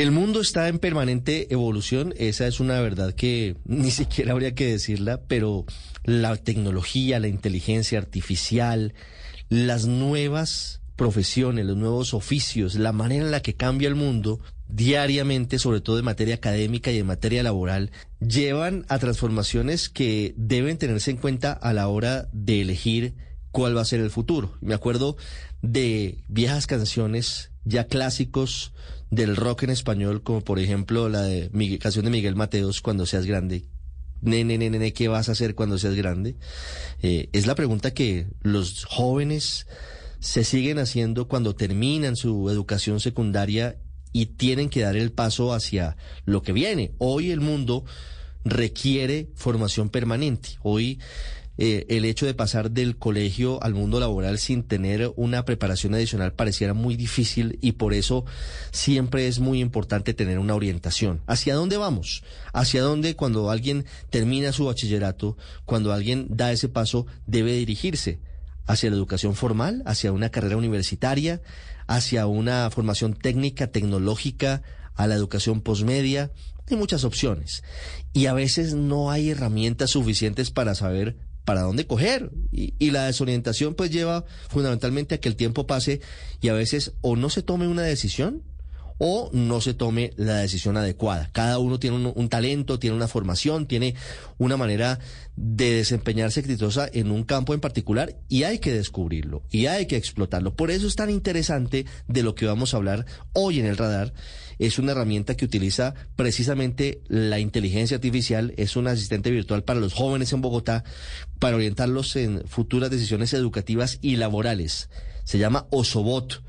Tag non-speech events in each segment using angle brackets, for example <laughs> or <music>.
El mundo está en permanente evolución, esa es una verdad que ni <laughs> siquiera habría que decirla, pero la tecnología, la inteligencia artificial, las nuevas profesiones, los nuevos oficios, la manera en la que cambia el mundo diariamente, sobre todo en materia académica y en materia laboral, llevan a transformaciones que deben tenerse en cuenta a la hora de elegir cuál va a ser el futuro. Me acuerdo de viejas canciones ya clásicos del rock en español, como por ejemplo la de canción de Miguel Mateos, Cuando seas grande. Nene, nene, nene, ¿qué vas a hacer cuando seas grande? Eh, es la pregunta que los jóvenes se siguen haciendo cuando terminan su educación secundaria y tienen que dar el paso hacia lo que viene. Hoy el mundo requiere formación permanente. Hoy eh, el hecho de pasar del colegio al mundo laboral sin tener una preparación adicional pareciera muy difícil y por eso siempre es muy importante tener una orientación. ¿Hacia dónde vamos? ¿Hacia dónde cuando alguien termina su bachillerato, cuando alguien da ese paso, debe dirigirse? ¿Hacia la educación formal? ¿Hacia una carrera universitaria? ¿Hacia una formación técnica, tecnológica? ¿A la educación posmedia? Hay muchas opciones y a veces no hay herramientas suficientes para saber para dónde coger. Y, la desorientación pues lleva fundamentalmente a que el tiempo pase y a veces o no se tome una decisión o no se tome la decisión adecuada. Cada uno tiene un, un, talento, tiene una formación, tiene una manera de desempeñarse exitosa en un campo en particular y hay que descubrirlo y hay que explotarlo. Por eso es tan interesante de lo que vamos a hablar hoy en el radar. Es una herramienta que utiliza precisamente la inteligencia artificial, es un asistente virtual para los jóvenes en Bogotá para orientarlos en futuras decisiones educativas y laborales. Se llama Osobot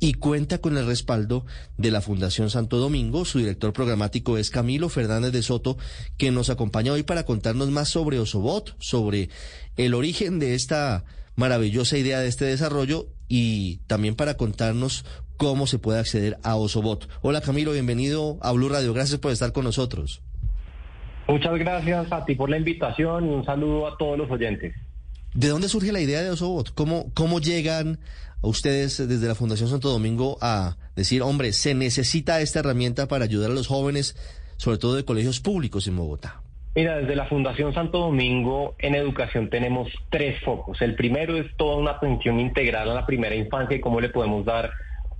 y cuenta con el respaldo de la Fundación Santo Domingo. Su director programático es Camilo Fernández de Soto, que nos acompaña hoy para contarnos más sobre Osobot, sobre el origen de esta maravillosa idea de este desarrollo y también para contarnos cómo se puede acceder a Osobot. Hola Camilo, bienvenido a Blue Radio. Gracias por estar con nosotros. Muchas gracias a ti por la invitación y un saludo a todos los oyentes. ¿De dónde surge la idea de Osobot? ¿Cómo, cómo llegan a ustedes desde la Fundación Santo Domingo a decir, hombre, se necesita esta herramienta para ayudar a los jóvenes, sobre todo de colegios públicos en Bogotá? Mira, desde la Fundación Santo Domingo en educación tenemos tres focos. El primero es toda una atención integral a la primera infancia y cómo le podemos dar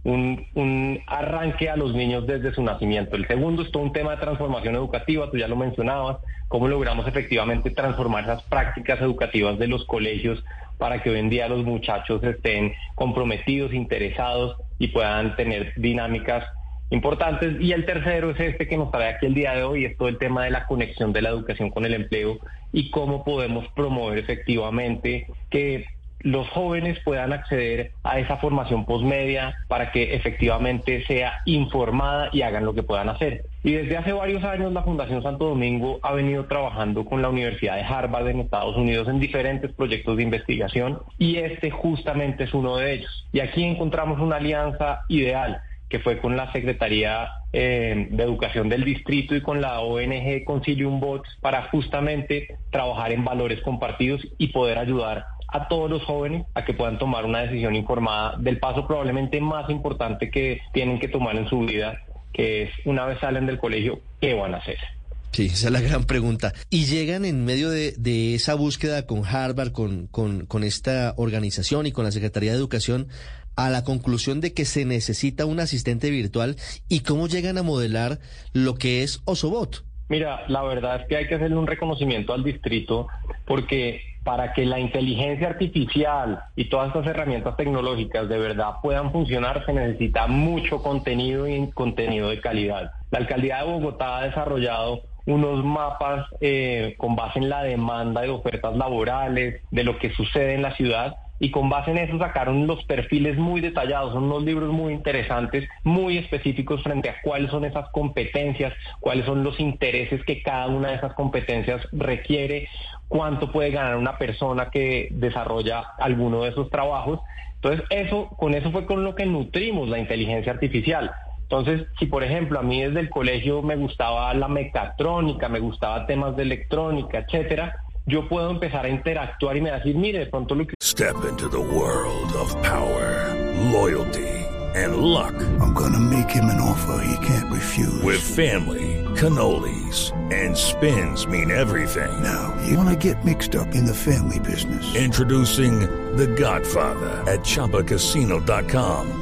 un, un, arranque a los niños desde su nacimiento. El segundo es todo un tema de transformación educativa, tú ya lo mencionabas, cómo logramos efectivamente transformar esas prácticas educativas de los colegios para que hoy en día los muchachos estén comprometidos, interesados y puedan tener dinámicas importantes. Y el tercero es este que nos trae aquí el día de hoy, es todo el tema de la conexión de la educación con el empleo y cómo podemos promover efectivamente que los jóvenes puedan acceder a esa formación postmedia para que efectivamente sea informada y hagan lo que puedan hacer. Y desde hace varios años la Fundación Santo Domingo ha venido trabajando con la Universidad de Harvard en Estados Unidos en diferentes proyectos de investigación y este justamente es uno de ellos. Y aquí encontramos una alianza ideal que fue con la Secretaría eh, de Educación del Distrito y con la ONG Concilium Bots para justamente trabajar en valores compartidos y poder ayudar a todos los jóvenes a que puedan tomar una decisión informada del paso probablemente más importante que tienen que tomar en su vida, que es una vez salen del colegio, ¿qué van a hacer? Sí, esa es la gran pregunta. Y llegan en medio de, esa búsqueda con Harvard, con, con, con esta organización y con la Secretaría de Educación a la conclusión de que se necesita un asistente virtual y cómo llegan a modelar lo que es Osobot. Mira, la verdad es que hay que hacerle un reconocimiento al distrito porque para que la inteligencia artificial y todas estas herramientas tecnológicas de verdad puedan funcionar se necesita mucho contenido y contenido de calidad. La alcaldía de Bogotá ha desarrollado unos mapas eh, con base en la demanda de ofertas laborales, de lo que sucede en la ciudad y con base en eso sacaron los perfiles muy detallados, son unos libros muy interesantes, muy específicos frente a cuáles son esas competencias, cuáles son los intereses que cada una de esas competencias requiere, cuánto puede ganar una persona que desarrolla alguno de esos trabajos. Entonces, eso, con eso fue con lo que nutrimos la inteligencia artificial. Entonces, si por ejemplo a mí desde el colegio me gustaba la mecatrónica, me gustaba temas de electrónica, etcétera, yo puedo empezar a interactuar y me decir, mire, de pronto lo que Step into the world of power, loyalty, and luck. I'm gonna make him an offer he can't refuse. With family, cannolis, and spins mean everything. Now, you wanna get mixed up in the family business. Introducing The Godfather at ChumbaCasino.com.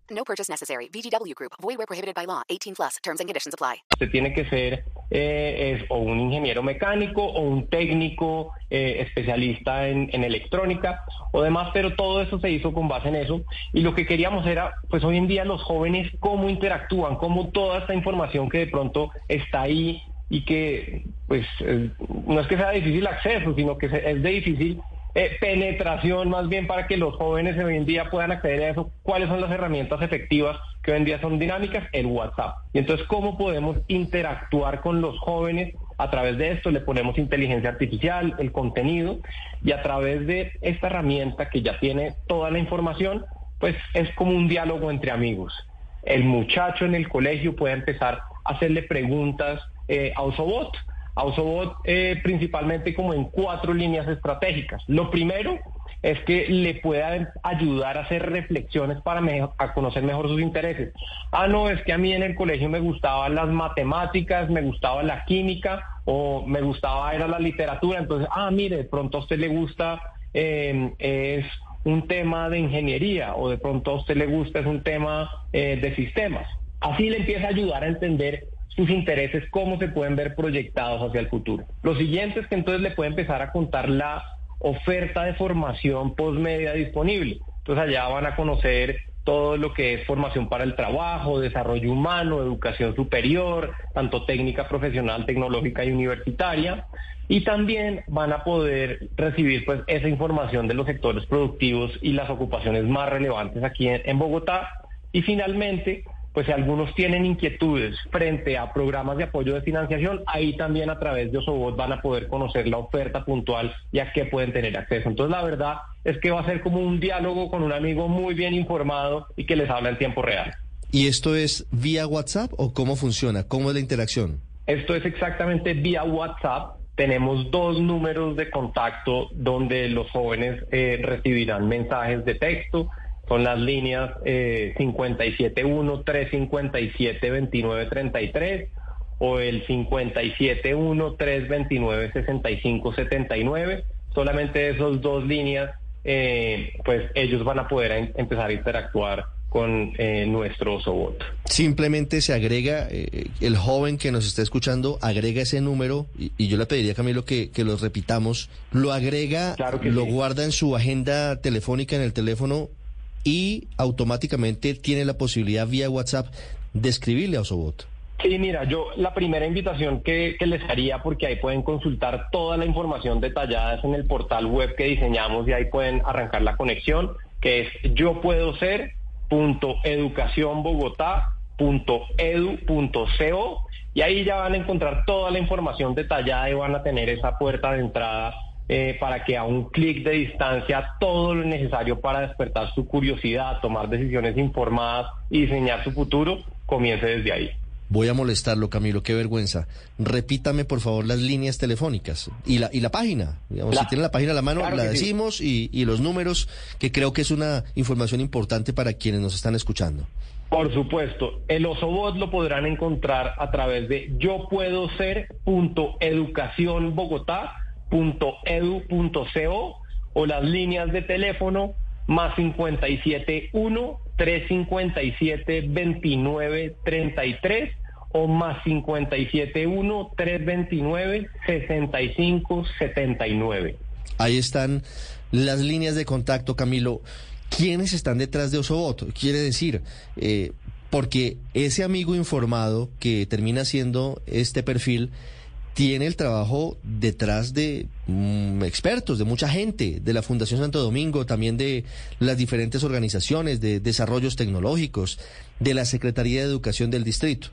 No purchase necessary. VGW Group. Void where prohibited by law. 18 plus. Terms and conditions apply. usted tiene que ser eh, es o un ingeniero mecánico o un técnico eh, especialista en, en electrónica o demás, pero todo eso se hizo con base en eso. Y lo que queríamos era, pues hoy en día los jóvenes, cómo interactúan, cómo toda esta información que de pronto está ahí y que, pues, eh, no es que sea difícil acceso, sino que es de difícil eh, penetración más bien para que los jóvenes hoy en día puedan acceder a eso. ¿Cuáles son las herramientas efectivas que hoy en día son dinámicas? El WhatsApp. Y entonces, ¿cómo podemos interactuar con los jóvenes? A través de esto le ponemos inteligencia artificial, el contenido, y a través de esta herramienta que ya tiene toda la información, pues es como un diálogo entre amigos. El muchacho en el colegio puede empezar a hacerle preguntas eh, a Osobot. Ausobot eh, principalmente como en cuatro líneas estratégicas. Lo primero es que le pueda ayudar a hacer reflexiones para conocer mejor sus intereses. Ah, no, es que a mí en el colegio me gustaban las matemáticas, me gustaba la química o me gustaba era la literatura. Entonces, ah, mire, de pronto a usted le gusta eh, es un tema de ingeniería o de pronto a usted le gusta es un tema eh, de sistemas. Así le empieza a ayudar a entender sus intereses, cómo se pueden ver proyectados hacia el futuro. Lo siguiente es que entonces le puede empezar a contar la oferta de formación postmedia disponible. Entonces allá van a conocer todo lo que es formación para el trabajo, desarrollo humano, educación superior, tanto técnica profesional, tecnológica y universitaria. Y también van a poder recibir pues esa información de los sectores productivos y las ocupaciones más relevantes aquí en, en Bogotá. Y finalmente, pues si algunos tienen inquietudes frente a programas de apoyo de financiación, ahí también a través de Osobot van a poder conocer la oferta puntual y a qué pueden tener acceso. Entonces la verdad es que va a ser como un diálogo con un amigo muy bien informado y que les habla en tiempo real. ¿Y esto es vía WhatsApp o cómo funciona? ¿Cómo es la interacción? Esto es exactamente vía WhatsApp. Tenemos dos números de contacto donde los jóvenes eh, recibirán mensajes de texto. Son las líneas eh, 571-357-2933 o el 571-329-6579. Solamente esos dos líneas, eh, pues ellos van a poder em- empezar a interactuar con eh, nuestro Osobot. Simplemente se agrega, eh, el joven que nos está escuchando agrega ese número y, y yo le pediría, Camilo, que, que lo repitamos. Lo agrega, Claro que lo sí. guarda en su agenda telefónica en el teléfono y automáticamente tiene la posibilidad vía WhatsApp de escribirle a Osobot. Sí, mira, yo la primera invitación que, les haría, porque ahí pueden consultar toda la información detallada es en el portal web que diseñamos y ahí pueden arrancar la conexión, que es yo puedo ser .educacionbogotá.edu.co y ahí ya van a encontrar toda la información detallada y van a tener esa puerta de entrada eh, para que a un clic de distancia todo lo necesario para despertar su curiosidad, tomar decisiones informadas y diseñar su futuro comience desde ahí. Voy a molestarlo, Camilo, qué vergüenza. Repítame, por favor, las líneas telefónicas y la, y la página. Digamos, La- si tiene la página a la mano, Claro la sí. decimos y, y los números, que creo que es una información importante para quienes nos están escuchando. Por supuesto, el Osobot lo podrán encontrar a través de yo puedo ser.educacionbogotá.edu.co o las líneas de teléfono más 571 357 2933 o más 571 329 6579. Ahí están las líneas de contacto, Camilo. ¿Quiénes están detrás de Osobot? Quiere decir, eh, porque ese amigo informado que termina siendo este perfil tiene el trabajo detrás de mm, expertos, de mucha gente, de la Fundación Santo Domingo, también de las diferentes organizaciones de desarrollos tecnológicos, de la Secretaría de Educación del Distrito.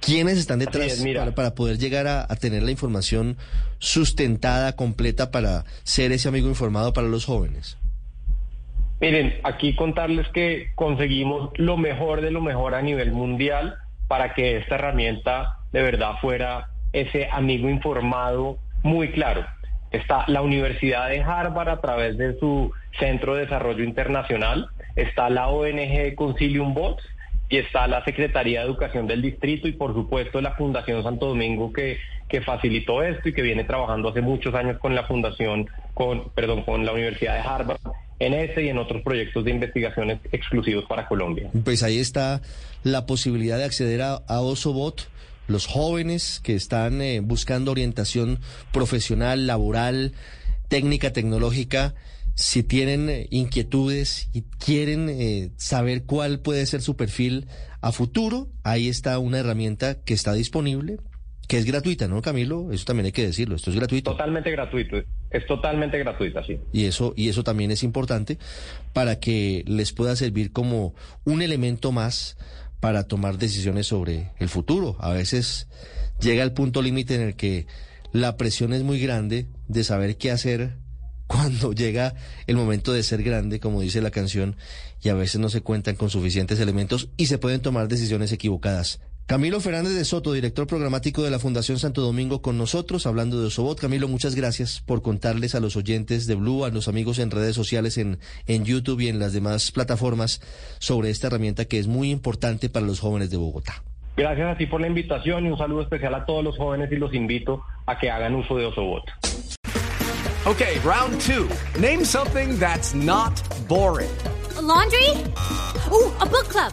¿Quiénes están detrás es, para, para poder llegar a, a tener la información sustentada, completa, para ser ese amigo informado para los jóvenes? Miren, aquí contarles que conseguimos lo mejor de lo mejor a nivel mundial para que esta herramienta de verdad fuera ese amigo informado muy claro. Está la Universidad de Harvard a través de su Centro de Desarrollo Internacional, está la ONG Concilium Bots y está la Secretaría de Educación del Distrito y por supuesto la Fundación Santo Domingo que, que facilitó esto y que viene trabajando hace muchos años con la Fundación, con, perdón, con la Universidad de Harvard en este y en otros proyectos de investigaciones exclusivos para Colombia. Pues ahí está la posibilidad de acceder a, a Osobot, los jóvenes que están eh, buscando orientación profesional, laboral, técnica, tecnológica. Si tienen eh, inquietudes y quieren eh, saber cuál puede ser su perfil a futuro, ahí está una herramienta que está disponible, que es gratuita, ¿no, Camilo? Eso también hay que decirlo, esto es gratuito. Totalmente gratuito, es totalmente gratuita, sí. Y eso, y eso también es importante para que les pueda servir como un elemento más para tomar decisiones sobre el futuro. A veces llega el punto límite en el que la presión es muy grande de saber qué hacer <laughs> cuando llega el momento de ser grande, como dice la canción, y a veces no se cuentan con suficientes elementos y se pueden tomar decisiones equivocadas. Camilo Fernández de Soto, director programático de la Fundación Santo Domingo, con nosotros, hablando de Osobot. Camilo, muchas gracias por contarles a los oyentes de Blue, a los amigos en redes sociales, en, en YouTube y en las demás plataformas, sobre esta herramienta que es muy importante para los jóvenes de Bogotá. Gracias a ti por la invitación y un saludo especial a todos los jóvenes y los invito a que hagan uso de Osobot. Okay, round two. Name something that's not boring. A laundry? Ooh, a book club.